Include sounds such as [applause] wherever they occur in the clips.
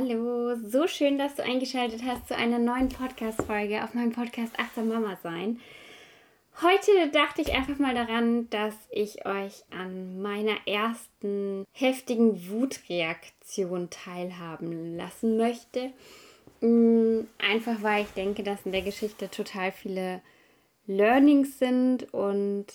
Hallo, so schön, dass du eingeschaltet hast zu einer neuen Podcast-Folge auf meinem Podcast Achtsam Mama sein. Heute dachte ich einfach mal daran, dass ich euch an meiner ersten heftigen Wutreaktion teilhaben lassen möchte. Mm, einfach weil ich denke, dass in der Geschichte total viele Learnings sind und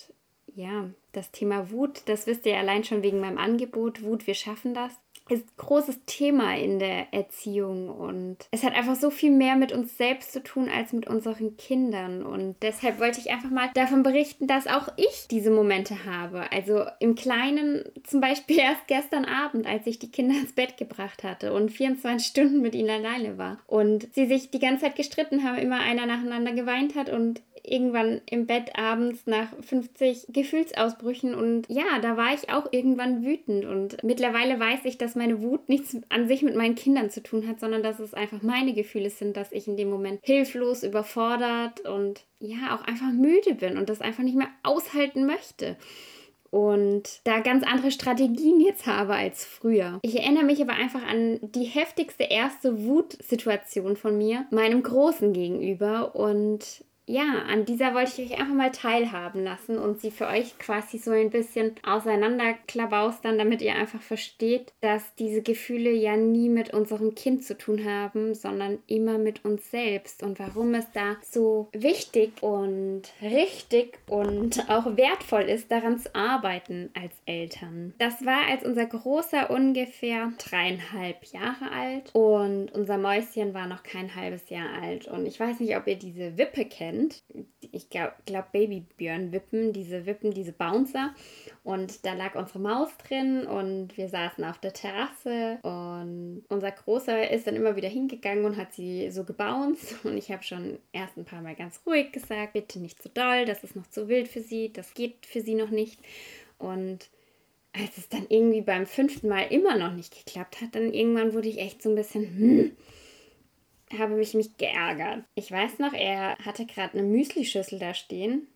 ja, das Thema Wut, das wisst ihr allein schon wegen meinem Angebot. Wut, wir schaffen das ist großes Thema in der Erziehung und es hat einfach so viel mehr mit uns selbst zu tun als mit unseren Kindern und deshalb wollte ich einfach mal davon berichten, dass auch ich diese Momente habe. Also im Kleinen zum Beispiel [laughs] erst gestern Abend, als ich die Kinder ins Bett gebracht hatte und 24 Stunden mit ihnen alleine war und sie sich die ganze Zeit gestritten haben, immer einer nacheinander geweint hat und irgendwann im Bett abends nach 50 Gefühlsausbrüchen und ja, da war ich auch irgendwann wütend und mittlerweile weiß ich, dass meine Wut nichts an sich mit meinen Kindern zu tun hat, sondern dass es einfach meine Gefühle sind, dass ich in dem Moment hilflos, überfordert und ja, auch einfach müde bin und das einfach nicht mehr aushalten möchte und da ganz andere Strategien jetzt habe als früher. Ich erinnere mich aber einfach an die heftigste erste Wutsituation von mir, meinem Großen gegenüber und ja, an dieser wollte ich euch einfach mal teilhaben lassen und sie für euch quasi so ein bisschen auseinanderklabaustern, damit ihr einfach versteht, dass diese Gefühle ja nie mit unserem Kind zu tun haben, sondern immer mit uns selbst und warum es da so wichtig und richtig und auch wertvoll ist, daran zu arbeiten als Eltern. Das war, als unser Großer ungefähr dreieinhalb Jahre alt und unser Mäuschen war noch kein halbes Jahr alt und ich weiß nicht, ob ihr diese Wippe kennt kennt. Ich glaube, glaub Babybjörn-Wippen, diese Wippen, diese Bouncer. Und da lag unsere Maus drin und wir saßen auf der Terrasse und unser Großer ist dann immer wieder hingegangen und hat sie so gebounced. Und ich habe schon erst ein paar Mal ganz ruhig gesagt, bitte nicht zu so doll, das ist noch zu wild für sie, das geht für sie noch nicht. Und als es dann irgendwie beim fünften Mal immer noch nicht geklappt hat, dann irgendwann wurde ich echt so ein bisschen, hm, habe ich mich geärgert. Ich weiß noch, er hatte gerade eine Müslischüssel da stehen.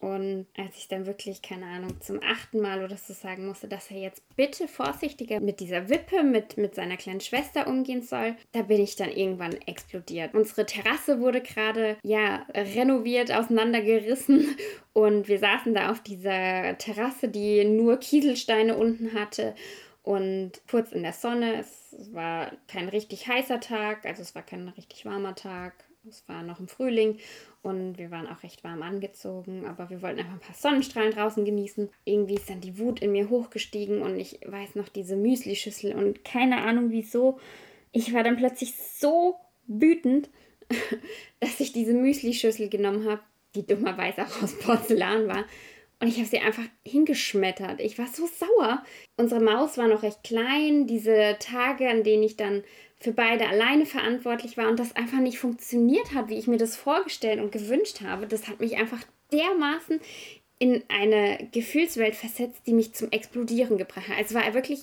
Und als ich dann wirklich, keine Ahnung, zum achten Mal oder so sagen musste, dass er jetzt bitte vorsichtiger mit dieser Wippe, mit, mit seiner kleinen Schwester umgehen soll, da bin ich dann irgendwann explodiert. Unsere Terrasse wurde gerade, ja, renoviert, auseinandergerissen und wir saßen da auf dieser Terrasse, die nur Kieselsteine unten hatte und kurz in der Sonne. Es war kein richtig heißer Tag, also es war kein richtig warmer Tag. Es war noch im Frühling und wir waren auch recht warm angezogen, aber wir wollten einfach ein paar Sonnenstrahlen draußen genießen. Irgendwie ist dann die Wut in mir hochgestiegen und ich weiß noch diese Müslischüssel und keine Ahnung wieso. Ich war dann plötzlich so wütend, [laughs] dass ich diese Müslischüssel genommen habe, die dummerweise auch aus Porzellan war und ich habe sie einfach hingeschmettert. Ich war so sauer. Unsere Maus war noch recht klein. Diese Tage, an denen ich dann für beide alleine verantwortlich war und das einfach nicht funktioniert hat, wie ich mir das vorgestellt und gewünscht habe, das hat mich einfach dermaßen in eine Gefühlswelt versetzt, die mich zum Explodieren gebracht hat. Also war wirklich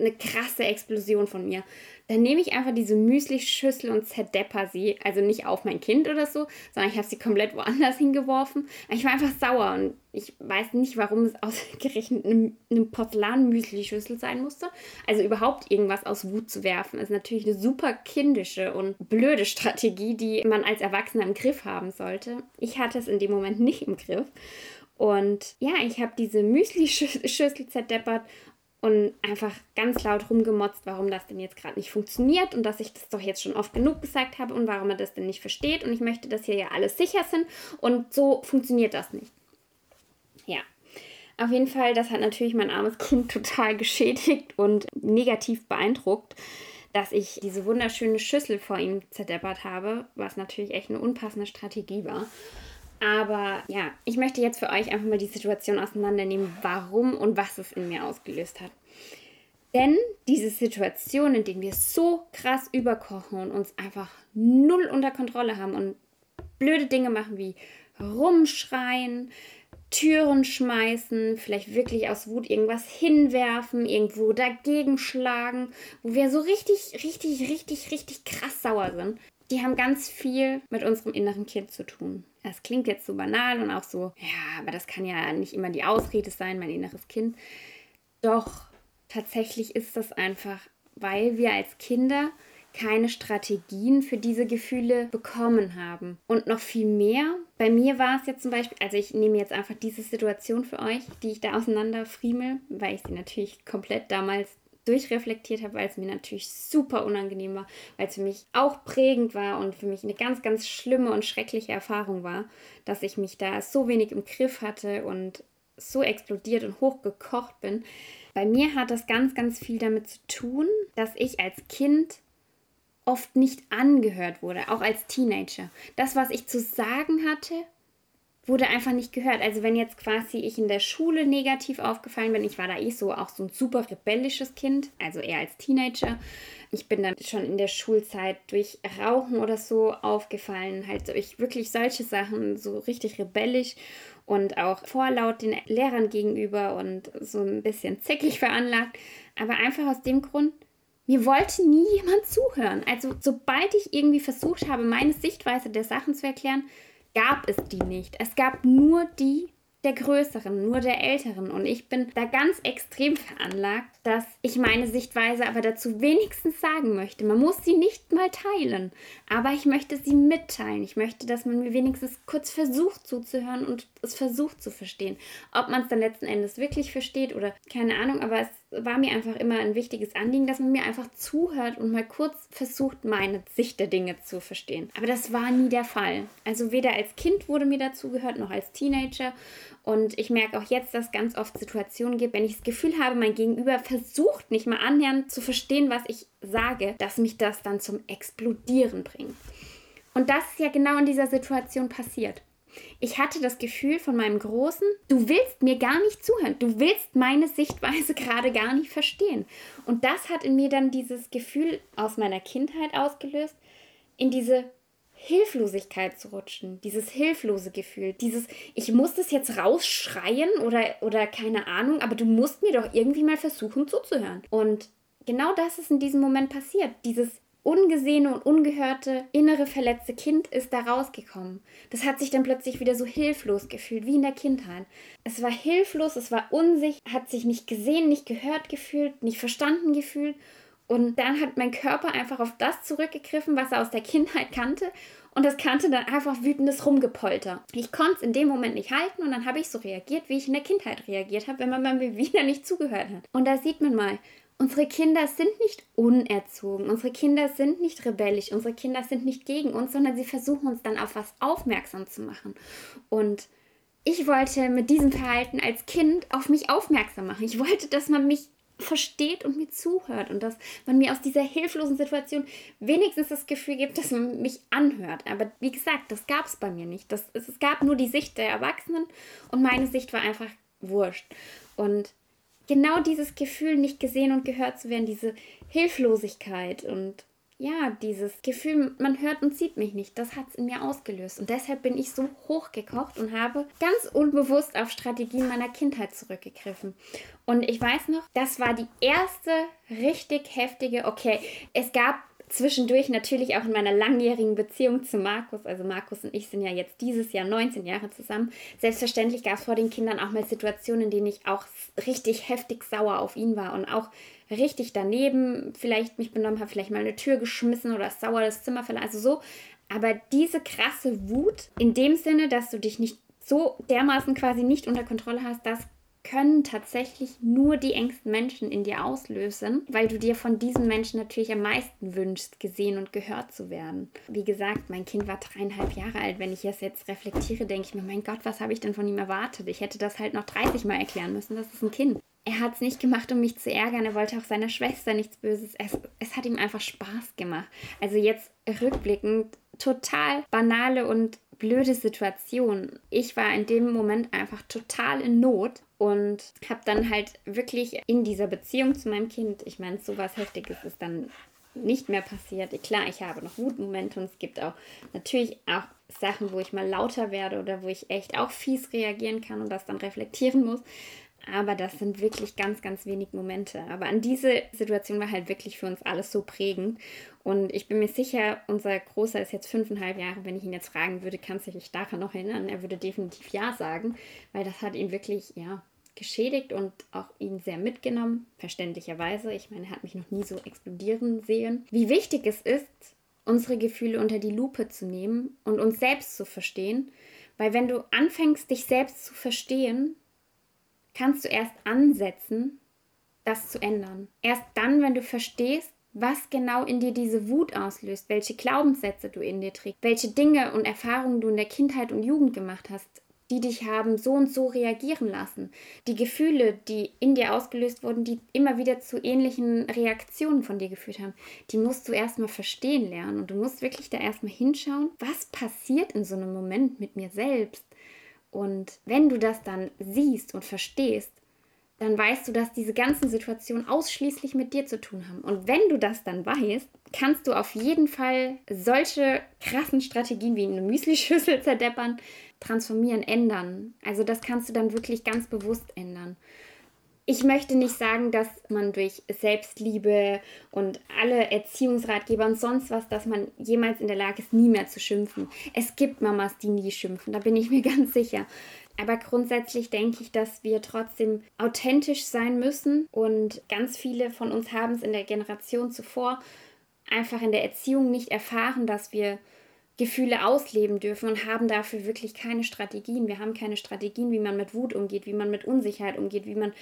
eine krasse Explosion von mir. Dann nehme ich einfach diese Müsli-Schüssel und zerdepper sie. Also nicht auf mein Kind oder so, sondern ich habe sie komplett woanders [laughs] hingeworfen. Ich war einfach sauer und ich weiß nicht, warum es [laughs] ausgerechnet eine, Porzellan-Müsli-Schüssel sein musste. Also überhaupt irgendwas aus Wut zu werfen, ist natürlich eine super kindische und blöde Strategie, die man als Erwachsener im Griff haben sollte. Ich hatte es in dem Moment nicht im Griff. Und ja, ich habe diese Müsli-Schüssel [laughs] zerdeppert und einfach ganz laut rumgemotzt, warum das denn jetzt gerade nicht funktioniert und dass ich das doch jetzt schon oft genug gesagt habe und warum er das denn nicht versteht und ich möchte, dass hier ja alles sicher sind und so funktioniert das nicht. Ja. Auf jeden Fall, das hat natürlich mein armes Kind [laughs] total geschädigt und negativ beeindruckt, dass ich diese wunderschöne Schüssel vor ihm zerdeppert habe, was natürlich echt eine unpassende Strategie war. Aber ja, ich möchte jetzt für euch einfach mal die Situation auseinandernehmen, warum und was es in mir ausgelöst hat. Denn diese Situation, in denen wir so krass überkochen und uns einfach null unter Kontrolle haben und blöde Dinge machen wie rumschreien, Türen schmeißen, vielleicht wirklich aus Wut irgendwas hinwerfen, irgendwo dagegen schlagen, wo wir so richtig, richtig, richtig, richtig krass sauer sind. Die haben ganz viel mit unserem inneren Kind zu tun. Das klingt jetzt so banal und auch so, ja, aber das kann ja nicht immer die Ausrede sein, mein inneres Kind. Doch tatsächlich ist das einfach, weil wir als Kinder keine Strategien für diese Gefühle bekommen haben. Und noch viel mehr, bei mir war es jetzt zum Beispiel, also ich nehme jetzt einfach diese Situation für euch, die ich da auseinanderfriemel, weil ich sie natürlich komplett damals durchreflektiert habe, weil es mir natürlich super unangenehm war, weil es für mich auch prägend war und für mich eine ganz, ganz schlimme und schreckliche Erfahrung war, dass ich mich da so wenig im Griff hatte und so explodiert und hochgekocht bin. Bei mir hat das ganz, ganz viel damit zu tun, dass ich als Kind oft nicht angehört wurde, auch als Teenager. Das, was ich zu sagen hatte, wurde einfach nicht gehört. Also wenn jetzt quasi ich in der Schule negativ aufgefallen bin, ich war da eh so auch so ein super rebellisches Kind, also eher als Teenager. Ich bin dann schon in der Schulzeit durch Rauchen oder so aufgefallen, halt durch wirklich solche Sachen, so richtig rebellisch und auch vorlaut den Lehrern gegenüber und so ein bisschen zickig veranlagt. Aber einfach aus dem Grund, mir wollte nie jemand zuhören. Also sobald ich irgendwie versucht habe, meine Sichtweise der Sachen zu erklären, gab es die nicht. Es gab nur die der Größeren, nur der Älteren. Und ich bin da ganz extrem veranlagt, dass ich meine Sichtweise aber dazu wenigstens sagen möchte. Man muss sie nicht mal teilen, aber ich möchte sie mitteilen. Ich möchte, dass man mir wenigstens kurz versucht zuzuhören und es versucht zu verstehen. Ob man es dann letzten Endes wirklich versteht oder keine Ahnung, aber es war mir einfach immer ein wichtiges Anliegen, dass man mir einfach zuhört und mal kurz versucht, meine Sicht der Dinge zu verstehen. Aber das war nie der Fall. Also weder als Kind wurde mir dazu gehört, noch als Teenager. Und ich merke auch jetzt, dass es ganz oft Situationen gibt, wenn ich das Gefühl habe, mein Gegenüber versucht nicht mal annähernd zu verstehen, was ich sage, dass mich das dann zum Explodieren bringt. Und das ist ja genau in dieser Situation passiert. Ich hatte das Gefühl von meinem Großen, du willst mir gar nicht zuhören, du willst meine Sichtweise [laughs] gerade gar nicht verstehen. Und das hat in mir dann dieses Gefühl aus meiner Kindheit ausgelöst, in diese Hilflosigkeit zu rutschen, dieses hilflose Gefühl, dieses ich muss das jetzt rausschreien oder oder keine Ahnung, aber du musst mir doch irgendwie mal versuchen zuzuhören. Und genau das ist in diesem Moment passiert, dieses ungesehene und ungehörte innere verletzte Kind ist da rausgekommen. Das hat sich dann plötzlich wieder so hilflos gefühlt, wie in der Kindheit. Es war hilflos, es war unsicher, hat sich nicht gesehen, nicht gehört gefühlt, nicht verstanden gefühlt. Und dann hat mein Körper einfach auf das zurückgegriffen, was er aus der Kindheit kannte. Und das kannte dann einfach wütendes Rumgepolter. Ich konnte es in dem Moment nicht halten und dann habe ich so reagiert, wie ich in der Kindheit reagiert habe, wenn man mir [laughs] wieder nicht zugehört hat. Und da sieht man mal, Unsere Kinder sind nicht unerzogen, unsere Kinder sind nicht rebellisch, unsere Kinder sind nicht gegen uns, sondern sie versuchen uns dann auf was aufmerksam zu machen. Und ich wollte mit diesem Verhalten als Kind auf mich aufmerksam machen. Ich wollte, dass man mich versteht und mir zuhört und dass man mir aus dieser hilflosen Situation wenigstens das Gefühl gibt, dass man mich anhört. Aber wie gesagt, das gab es bei mir nicht. Das, es, es gab nur die Sicht der Erwachsenen und meine Sicht war einfach wurscht. Und genau dieses Gefühl, nicht gesehen und gehört zu werden, diese Hilflosigkeit und ja, dieses Gefühl, man hört und sieht mich nicht, das hat es in mir ausgelöst. Und deshalb bin ich so hochgekocht und habe ganz unbewusst auf Strategien meiner Kindheit zurückgegriffen. Und ich weiß noch, das war die erste richtig heftige, okay, es gab zwischendurch natürlich auch in meiner langjährigen Beziehung zu Markus, also Markus und ich sind ja jetzt dieses Jahr 19 Jahre zusammen. Selbstverständlich gab es vor den Kindern auch mal Situationen, in denen ich auch richtig heftig sauer auf ihn war und auch richtig daneben vielleicht mich benommen habe, vielleicht mal eine Tür geschmissen oder sauer das Zimmer verlassen, also so. Aber diese krasse Wut in dem Sinne, dass du dich nicht so dermaßen quasi nicht unter Kontrolle hast, das können tatsächlich nur die engsten Menschen in dir auslösen, weil du dir von diesen Menschen natürlich am meisten wünschst, gesehen und gehört zu werden. Wie gesagt, mein Kind war dreieinhalb Jahre alt. Wenn ich das jetzt reflektiere, denke ich mir, mein Gott, was habe ich denn von ihm erwartet? Ich hätte das halt noch 30 Mal erklären müssen. Das ist ein Kind. Er hat es nicht gemacht, um mich zu ärgern. Er wollte auch seiner Schwester nichts Böses. Es, es hat ihm einfach Spaß gemacht. Also jetzt rückblickend total banale und blöde Situation. Ich war in dem Moment einfach total in Not und habe dann halt wirklich in dieser Beziehung zu meinem Kind, ich meine, so was Heftiges ist dann nicht mehr passiert. Klar, ich habe noch Wutmomente und es gibt auch natürlich auch Sachen, wo ich mal lauter werde oder wo ich echt auch fies reagieren kann und das dann reflektieren muss. Aber das sind wirklich ganz, ganz wenig Momente. Aber an diese Situation war halt wirklich für uns alles so prägend. Und ich bin mir sicher, unser Großer ist jetzt fünfeinhalb Jahre. Wenn ich ihn jetzt fragen würde, kannst du dich daran noch erinnern? Er würde definitiv ja sagen, weil das hat ihn wirklich, ja, geschädigt und auch ihn sehr mitgenommen, verständlicherweise. Ich meine, er hat mich noch nie so explodieren sehen. Wie wichtig es ist, unsere Gefühle unter die Lupe zu nehmen und uns selbst zu verstehen. Weil wenn du anfängst, dich selbst zu verstehen, kannst du erst ansetzen, das zu ändern. Erst dann, wenn du verstehst, was genau in dir diese Wut auslöst, welche Glaubenssätze du in dir trägst, welche Dinge und Erfahrungen du in der Kindheit und Jugend gemacht hast, die dich haben so und so reagieren lassen. Die Gefühle, die in dir ausgelöst wurden, die immer wieder zu ähnlichen Reaktionen von dir geführt haben, die musst du erstmal verstehen lernen. Und du musst wirklich da erstmal hinschauen, was passiert in so einem Moment mit mir selbst. Und wenn du das dann siehst und verstehst, dann weißt du, dass diese ganzen Situationen ausschließlich mit dir zu tun haben. Und wenn du das dann weißt, kannst du auf jeden Fall solche krassen Strategien wie eine Müslischüssel [laughs] zerdeppern, transformieren, ändern. Also das kannst du dann wirklich ganz bewusst ändern. Ich möchte nicht sagen, dass man durch Selbstliebe und alle Erziehungsratgeber und sonst was, dass man jemals in der Lage ist, nie mehr zu schimpfen. Es gibt Mamas, die nie schimpfen, da bin ich mir [laughs] ganz sicher. Aber grundsätzlich denke ich, dass wir trotzdem authentisch sein müssen und ganz viele von uns haben es in der Generation zuvor einfach in der Erziehung nicht erfahren, dass wir Gefühle ausleben dürfen und haben dafür wirklich keine Strategien. Wir haben keine Strategien, wie man mit Wut umgeht, wie man mit Unsicherheit umgeht, wie man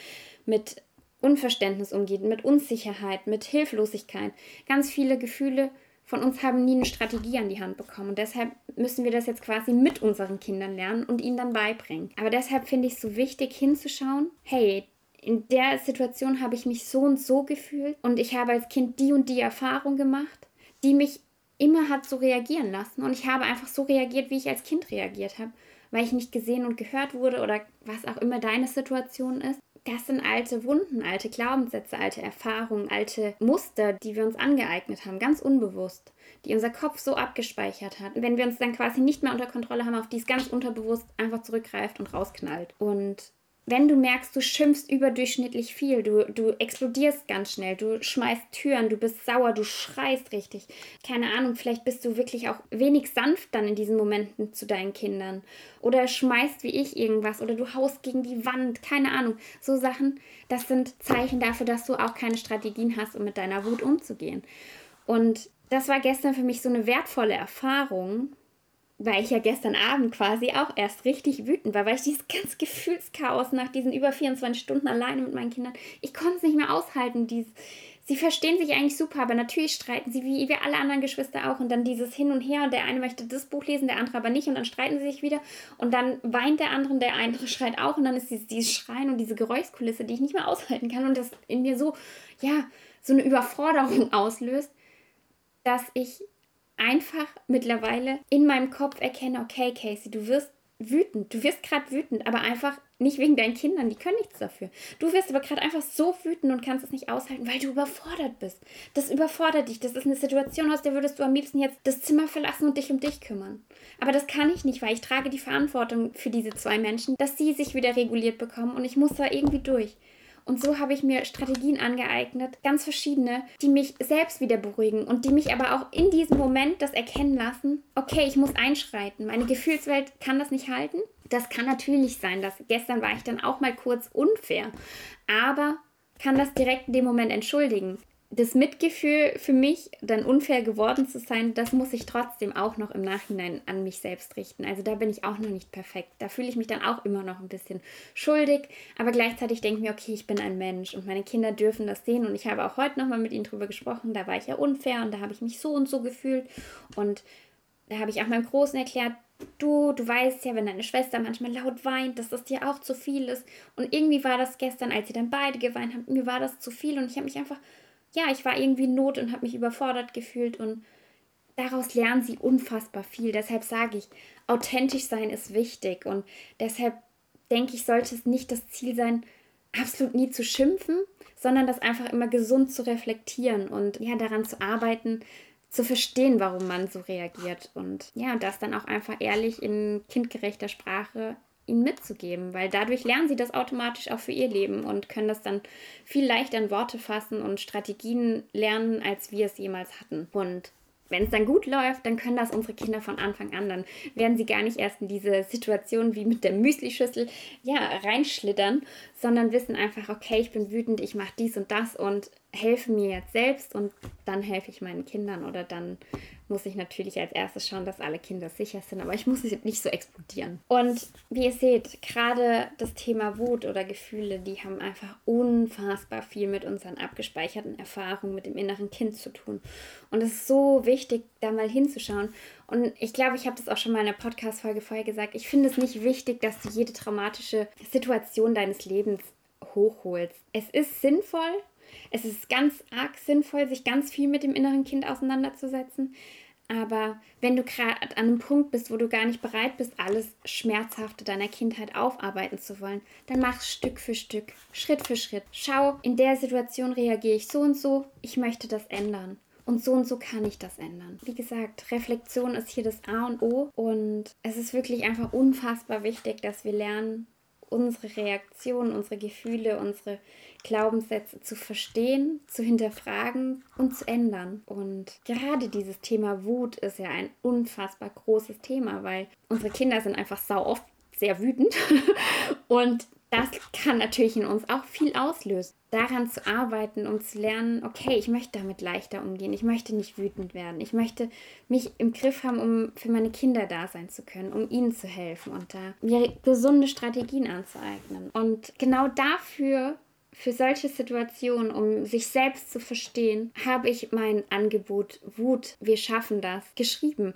mit Unverständnis umgeht, mit Unsicherheit, mit Hilflosigkeit. Ganz viele Gefühle von uns haben nie eine Strategie an die Hand bekommen. Und deshalb müssen wir das jetzt quasi mit unseren Kindern lernen und ihnen dann beibringen. Aber deshalb finde ich es so wichtig hinzuschauen, hey, in der Situation habe ich mich so und so gefühlt und ich habe als Kind die und die Erfahrung gemacht, die mich immer hat so reagieren lassen. Und ich habe einfach so reagiert, wie ich als Kind reagiert habe, weil ich nicht gesehen und gehört wurde oder was auch immer deine Situation ist. Das sind alte Wunden, alte Glaubenssätze, alte Erfahrungen, alte Muster, die wir uns angeeignet haben, ganz unbewusst, die unser Kopf so abgespeichert hat. Wenn wir uns dann quasi nicht mehr unter Kontrolle haben, auf die es ganz unterbewusst einfach zurückgreift und rausknallt. Und wenn du merkst, du schimpfst überdurchschnittlich viel, du, du explodierst ganz schnell, du schmeißt Türen, du bist sauer, du schreist richtig. Keine Ahnung, vielleicht bist du wirklich auch wenig sanft dann in diesen Momenten zu deinen Kindern. Oder schmeißt wie ich irgendwas oder du haust gegen die Wand, keine Ahnung. So Sachen, das sind Zeichen dafür, dass du auch keine Strategien hast, um mit deiner Wut umzugehen. Und das war gestern für mich so eine wertvolle Erfahrung, weil ich ja gestern Abend quasi auch erst richtig wütend war, weil ich dieses ganze Gefühlschaos nach diesen über 24 Stunden alleine mit meinen Kindern, ich konnte es nicht mehr aushalten. Dieses, sie verstehen sich eigentlich super, aber natürlich streiten sie, wie wir alle anderen Geschwister auch. Und dann dieses Hin und Her und der eine möchte das Buch lesen, der andere aber nicht. Und dann streiten sie sich wieder. Und dann weint der andere und der andere schreit auch. Und dann ist dieses, dieses Schreien und diese Geräuschkulisse, die ich nicht mehr aushalten kann. Und das in mir so, ja, so eine Überforderung auslöst, dass ich einfach mittlerweile in meinem Kopf erkenne, okay, Casey, du wirst wütend. Du wirst gerade wütend, aber einfach nicht wegen deinen Kindern, die können nichts dafür. Du wirst aber gerade einfach so wütend und kannst es nicht aushalten, weil du überfordert bist. Das überfordert dich. Das ist eine Situation, aus der würdest du am liebsten jetzt das Zimmer verlassen und dich um dich kümmern. Aber das kann ich nicht, weil ich trage die Verantwortung für diese zwei Menschen, dass sie sich wieder reguliert bekommen und ich muss da irgendwie durch. Und so habe ich mir Strategien angeeignet, ganz verschiedene, die mich selbst wieder beruhigen und die mich aber auch in diesem Moment das erkennen lassen, okay, ich muss einschreiten. Meine Gefühlswelt kann das nicht halten. Das kann natürlich sein, dass gestern war ich dann auch mal kurz unfair, aber kann das direkt in dem Moment entschuldigen das Mitgefühl für mich, dann unfair geworden zu sein, das muss ich trotzdem auch noch im Nachhinein an mich selbst richten. Also da bin ich auch noch nicht perfekt. Da fühle ich mich dann auch immer noch ein bisschen schuldig, aber gleichzeitig denke ich mir, okay, ich bin ein Mensch und meine Kinder dürfen das sehen. Und ich habe auch heute nochmal mit ihnen drüber gesprochen, da war ich ja unfair und da habe ich mich so und so gefühlt. Und da habe ich auch meinem Großen erklärt, du, du weißt ja, wenn deine Schwester manchmal laut weint, dass das dir auch zu viel ist. Und irgendwie war das gestern, als sie dann beide geweint haben, mir war das zu viel. Und ich habe mich einfach ja, ich war irgendwie in Not und habe mich überfordert gefühlt und daraus lernen sie unfassbar viel. Deshalb sage ich, authentisch sein ist wichtig und deshalb denke ich, sollte es nicht das Ziel sein, absolut nie zu schimpfen, sondern das einfach immer gesund zu reflektieren und ja, daran zu arbeiten, zu verstehen, warum man so reagiert und ja, das dann auch einfach ehrlich in kindgerechter Sprache ihnen mitzugeben, weil dadurch lernen sie das automatisch auch für ihr Leben und können das dann viel leichter in Worte fassen und Strategien lernen, als wir es jemals hatten. Und wenn es dann gut läuft, dann können das unsere Kinder von Anfang an. Dann werden sie gar nicht erst in diese Situation wie mit der Müslischüssel ja, reinschlittern, sondern wissen einfach, okay, ich bin wütend, ich mache dies und das und helfe mir jetzt selbst und dann helfe ich meinen Kindern oder dann muss ich natürlich als erstes schauen, dass alle Kinder sicher sind, aber ich muss nicht so explodieren. Und wie ihr seht, gerade das Thema Wut oder Gefühle, die haben einfach unfassbar viel mit unseren abgespeicherten Erfahrungen mit dem inneren Kind zu tun. Und es ist so wichtig, da mal hinzuschauen. Und ich glaube, ich habe das auch schon mal in einer Podcast-Folge vorher gesagt. Ich finde es nicht wichtig, dass du jede traumatische Situation deines Lebens hochholst. Es ist sinnvoll, es ist ganz arg sinnvoll, sich ganz viel mit dem inneren Kind auseinanderzusetzen. Aber wenn du gerade an einem Punkt bist, wo du gar nicht bereit bist, alles Schmerzhafte deiner Kindheit aufarbeiten zu wollen, dann mach Stück für Stück, Schritt für Schritt. Schau, in der Situation reagiere ich so und so, ich möchte das ändern. Und so und so kann ich das ändern. Wie gesagt, Reflexion ist hier das A und O. Und es ist wirklich einfach unfassbar wichtig, dass wir lernen, unsere Reaktionen, unsere Gefühle, unsere Glaubenssätze zu verstehen, zu hinterfragen und zu ändern. Und gerade dieses Thema Wut ist ja ein unfassbar großes Thema, weil unsere Kinder sind einfach sau oft sehr wütend [laughs] und das kann natürlich in uns auch viel auslösen. Daran zu arbeiten und zu lernen, okay, ich möchte damit leichter umgehen, ich möchte nicht wütend werden, ich möchte mich im Griff haben, um für meine Kinder da sein zu können, um ihnen zu helfen und da mir gesunde Strategien anzueignen. Und genau dafür für solche Situationen, um sich selbst zu verstehen, habe ich mein Angebot Wut, wir schaffen das, geschrieben.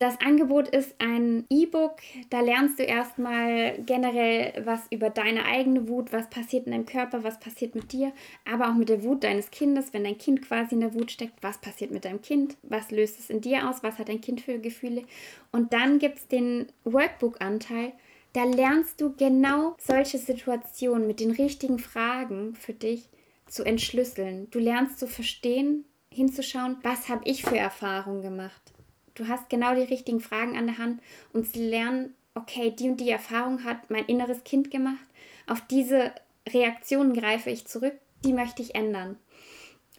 Das Angebot ist ein E-Book, da lernst du erstmal generell was über deine eigene Wut, was passiert in deinem Körper, was passiert mit dir, aber auch mit der Wut deines Kindes, wenn dein Kind quasi in der Wut steckt, was passiert mit deinem Kind, was löst es in dir aus, was hat dein Kind für Gefühle. Und dann gibt es den Workbook-Anteil, da lernst du genau solche Situationen mit den richtigen Fragen für dich zu entschlüsseln. Du lernst zu verstehen, hinzuschauen, was habe ich für Erfahrungen gemacht. Du hast genau die richtigen Fragen an der Hand und zu lernen, okay, die und die Erfahrung hat mein inneres Kind gemacht. Auf diese Reaktionen greife ich zurück, die möchte ich ändern.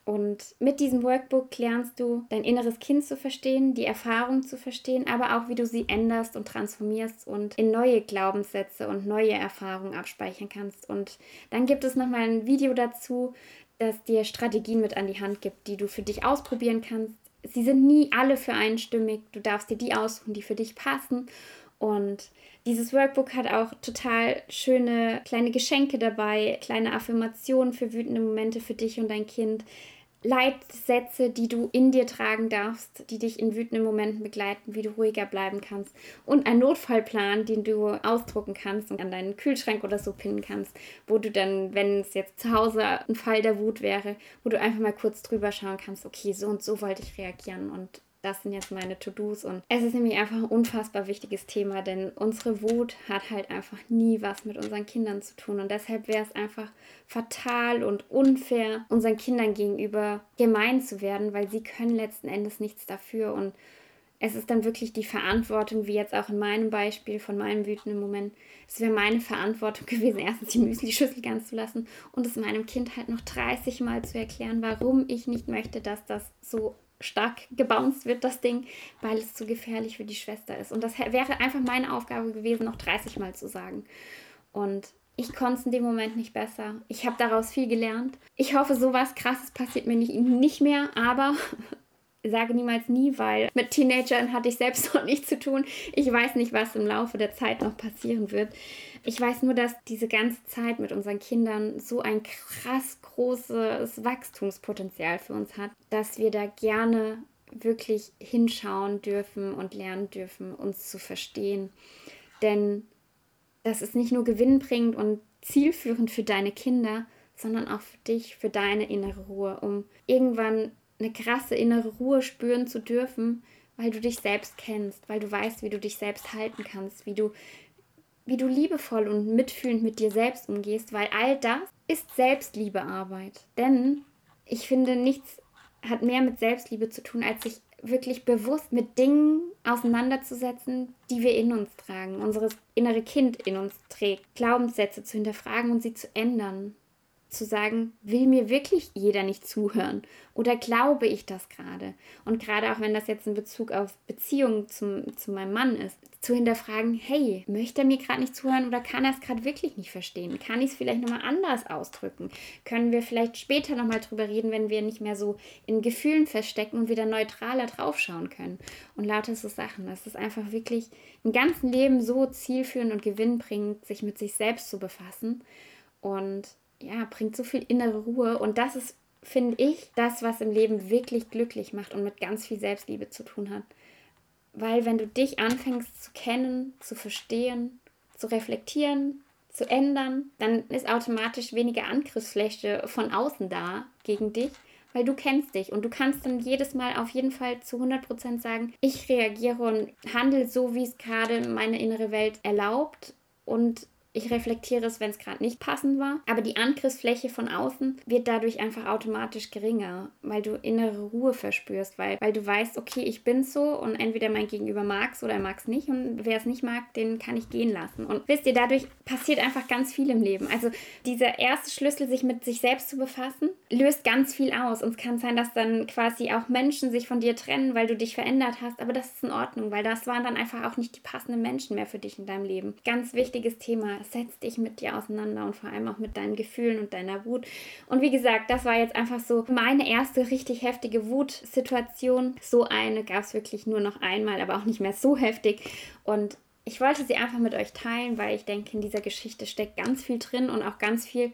Und mit diesem Workbook lernst du dein inneres Kind zu verstehen, die Erfahrung zu verstehen, aber auch wie du sie änderst und transformierst und in neue Glaubenssätze und neue Erfahrungen abspeichern kannst. Und dann gibt es nochmal ein Video dazu, das dir Strategien mit an die Hand gibt, die du für dich ausprobieren kannst. Sie sind nie alle für einstimmig. Du darfst dir die aussuchen, die für dich passen. Und dieses Workbook hat auch total schöne kleine Geschenke dabei, kleine Affirmationen für wütende Momente für dich und dein Kind. Leitsätze, die du in dir tragen darfst, die dich in wütenden Momenten begleiten, wie du ruhiger bleiben kannst. Und ein Notfallplan, den du ausdrucken kannst und an deinen Kühlschrank oder so pinnen kannst, wo du dann, wenn es jetzt zu Hause ein Fall der Wut wäre, wo du einfach mal kurz drüber schauen kannst, okay, so und so wollte ich reagieren und das sind jetzt meine To-Dos und es ist nämlich einfach ein unfassbar wichtiges Thema, denn unsere Wut hat halt einfach nie was mit unseren Kindern zu tun und deshalb wäre es einfach fatal und unfair, unseren Kindern gegenüber gemein zu werden, weil sie können letzten Endes nichts dafür und es ist dann wirklich die Verantwortung, wie jetzt auch in meinem Beispiel von meinem wütenden Moment, es wäre meine Verantwortung [laughs] gewesen, erstens die Müsli-Schüssel ganz zu lassen und es meinem Kind halt noch 30 Mal zu erklären, warum ich nicht möchte, dass das so stark gebounced wird, das Ding, weil es zu gefährlich für die Schwester ist. Und das wäre einfach meine Aufgabe gewesen, noch 30 Mal zu sagen. Und ich konnte es in dem Moment nicht besser. Ich habe daraus viel gelernt. Ich hoffe, sowas krasses passiert mir nicht, nicht mehr, aber sage niemals nie, weil mit Teenagern hatte ich selbst [laughs] noch nichts zu tun. Ich weiß nicht, was im Laufe der Zeit noch passieren wird. Ich weiß nur, dass diese ganze Zeit mit unseren Kindern so ein krass großes Wachstumspotenzial für uns hat, dass wir da gerne wirklich hinschauen dürfen und lernen dürfen, uns zu verstehen. Denn das ist nicht nur gewinnbringend und zielführend für deine Kinder, sondern auch für dich, für deine innere Ruhe, um irgendwann eine krasse innere Ruhe spüren zu dürfen, weil du dich selbst kennst, weil du weißt, wie du dich selbst halten kannst, wie du wie du liebevoll und mitfühlend mit dir selbst umgehst, weil all das ist Selbstliebearbeit. Denn ich finde, nichts hat mehr mit Selbstliebe zu tun, als sich wirklich bewusst mit Dingen auseinanderzusetzen, die wir in uns tragen, unseres innere Kind in uns trägt, Glaubenssätze zu hinterfragen und sie zu ändern zu sagen, will mir wirklich jeder nicht zuhören oder glaube ich das gerade? Und gerade auch wenn das jetzt in Bezug auf Beziehungen zum, zu meinem Mann ist, zu hinterfragen, hey, möchte er mir gerade nicht zuhören oder kann er es gerade wirklich nicht verstehen? Kann ich es vielleicht nochmal anders ausdrücken? Können wir vielleicht später nochmal drüber reden, wenn wir nicht mehr so in Gefühlen verstecken und wieder neutraler draufschauen können? Und lauter so Sachen. Das ist einfach wirklich im ganzen Leben so zielführend und gewinnbringend, sich mit sich selbst zu befassen. Und ja, bringt so viel innere Ruhe. Und das ist, finde ich, das, was im Leben wirklich glücklich macht und mit ganz viel Selbstliebe zu tun hat. Weil wenn du dich anfängst zu kennen, zu verstehen, zu reflektieren, zu ändern, dann ist automatisch weniger Angriffsfläche von außen da gegen dich, weil du kennst dich. Und du kannst dann jedes Mal auf jeden Fall zu 100% sagen, ich reagiere und handle so, wie es gerade meine innere Welt erlaubt. Und ich reflektiere es, wenn es gerade nicht passend war. Aber die Angriffsfläche von außen wird dadurch einfach automatisch geringer, weil du innere Ruhe verspürst, weil, weil du weißt, okay, ich bin so und entweder mein Gegenüber mag es oder er mag es nicht und wer es nicht mag, den kann ich gehen lassen. Und wisst ihr, dadurch passiert einfach ganz viel im Leben. Also dieser erste Schlüssel, sich mit sich selbst zu befassen, löst ganz viel aus. Und es kann sein, dass dann quasi auch Menschen sich von dir trennen, weil du dich verändert hast. Aber das ist in Ordnung, weil das waren dann einfach auch nicht die passenden Menschen mehr für dich in deinem Leben. Ganz wichtiges Thema setz dich mit dir auseinander und vor allem auch mit deinen Gefühlen und deiner Wut. Und wie gesagt, das war jetzt einfach so meine erste richtig heftige Wutsituation. So eine gab es wirklich nur noch einmal, aber auch nicht mehr so heftig. Und ich wollte sie einfach mit euch teilen, weil ich denke, in dieser Geschichte steckt ganz viel drin und auch ganz viel,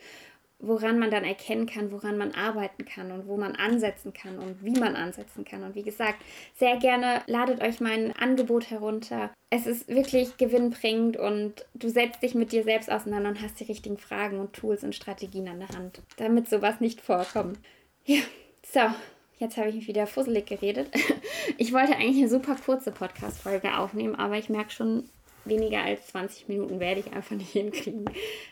woran man dann erkennen kann, woran man arbeiten kann und wo man ansetzen kann und wie man ansetzen kann. Und wie gesagt, sehr gerne ladet euch mein Angebot herunter. Es ist wirklich gewinnbringend und du setzt dich mit dir selbst auseinander und hast die richtigen Fragen und Tools und Strategien an der Hand, damit sowas nicht vorkommt. Ja, so. Jetzt habe ich mich wieder fusselig geredet. [laughs] Ich wollte eigentlich eine super kurze Podcast-Folge aufnehmen, aber ich merke schon, weniger als 20 Minuten werde ich einfach [laughs] nicht hinkriegen.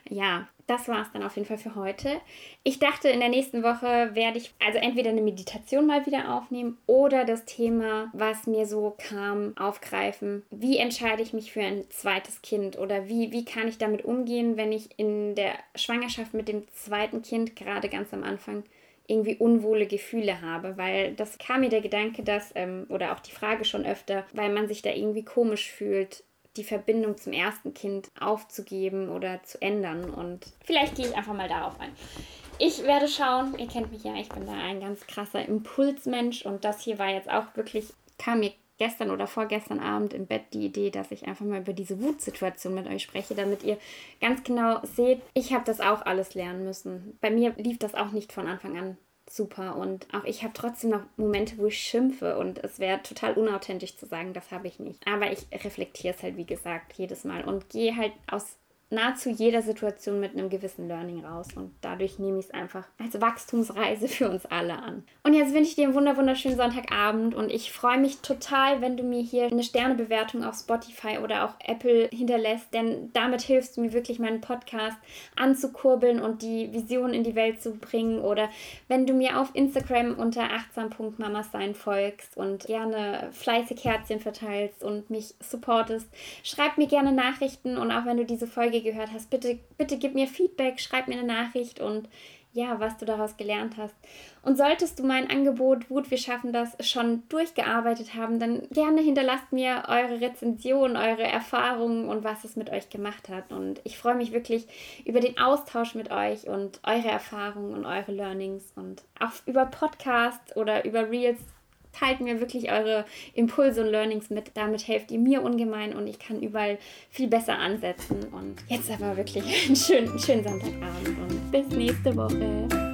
Ja, das war es dann auf jeden Fall für heute. Ich dachte, in der nächsten Woche werde ich also entweder eine Meditation mal wieder aufnehmen oder das Thema, was mir so kam, aufgreifen. Wie entscheide ich mich für ein zweites Kind oder wie, wie kann ich damit umgehen, wenn ich in der Schwangerschaft mit dem zweiten Kind gerade ganz am Anfang irgendwie unwohle Gefühle habe, weil das kam mir der Gedanke, dass, ähm, oder auch die Frage schon öfter, weil man sich da irgendwie komisch fühlt, die Verbindung zum ersten Kind aufzugeben oder zu ändern. Und vielleicht gehe ich einfach mal darauf ein. Ich werde schauen, ihr kennt mich ja, ich bin da ein ganz krasser Impulsmensch und das hier war jetzt auch wirklich, kam mir gestern oder vorgestern Abend im Bett die Idee, dass ich einfach mal über diese Wutsituation mit euch spreche, damit ihr ganz genau seht, ich habe das auch alles lernen müssen. Bei mir lief das auch nicht von Anfang an super. Und auch ich habe trotzdem noch Momente, wo ich schimpfe und es wäre total unauthentisch zu sagen, das habe ich nicht. Aber ich reflektiere es halt, wie gesagt, jedes Mal und gehe halt aus nahezu jeder Situation mit einem gewissen Learning raus. Und dadurch nehme ich es einfach als Wachstumsreise für uns alle an. Und jetzt wünsche ich dir einen wunderschönen Sonntagabend. Und ich freue mich total, wenn du mir hier eine Sternebewertung auf Spotify oder auch Apple hinterlässt, denn damit hilfst du mir wirklich meinen Podcast anzukurbeln und die Vision in die Welt zu bringen. Oder wenn du mir auf Instagram unter achtsam.mamas sein folgst und gerne fleißig Herzchen verteilst und mich supportest, schreib mir gerne Nachrichten. Und auch wenn du diese Folge gehört hast, bitte, bitte gib mir Feedback, schreib mir eine Nachricht und ja, was du daraus gelernt hast. Und solltest du mein Angebot Wut, wir schaffen das schon durchgearbeitet haben, dann gerne hinterlasst mir eure Rezension, eure Erfahrungen und was es mit euch gemacht hat. Und ich freue mich wirklich über den Austausch mit euch und eure Erfahrungen und eure Learnings und auch über Podcasts oder über Reels teilt mir wirklich eure Impulse und Learnings mit. Damit helft ihr mir ungemein und ich kann überall viel besser ansetzen. Und jetzt aber wirklich [laughs] einen schönen, schönen Sonntagabend und bis nächste Woche.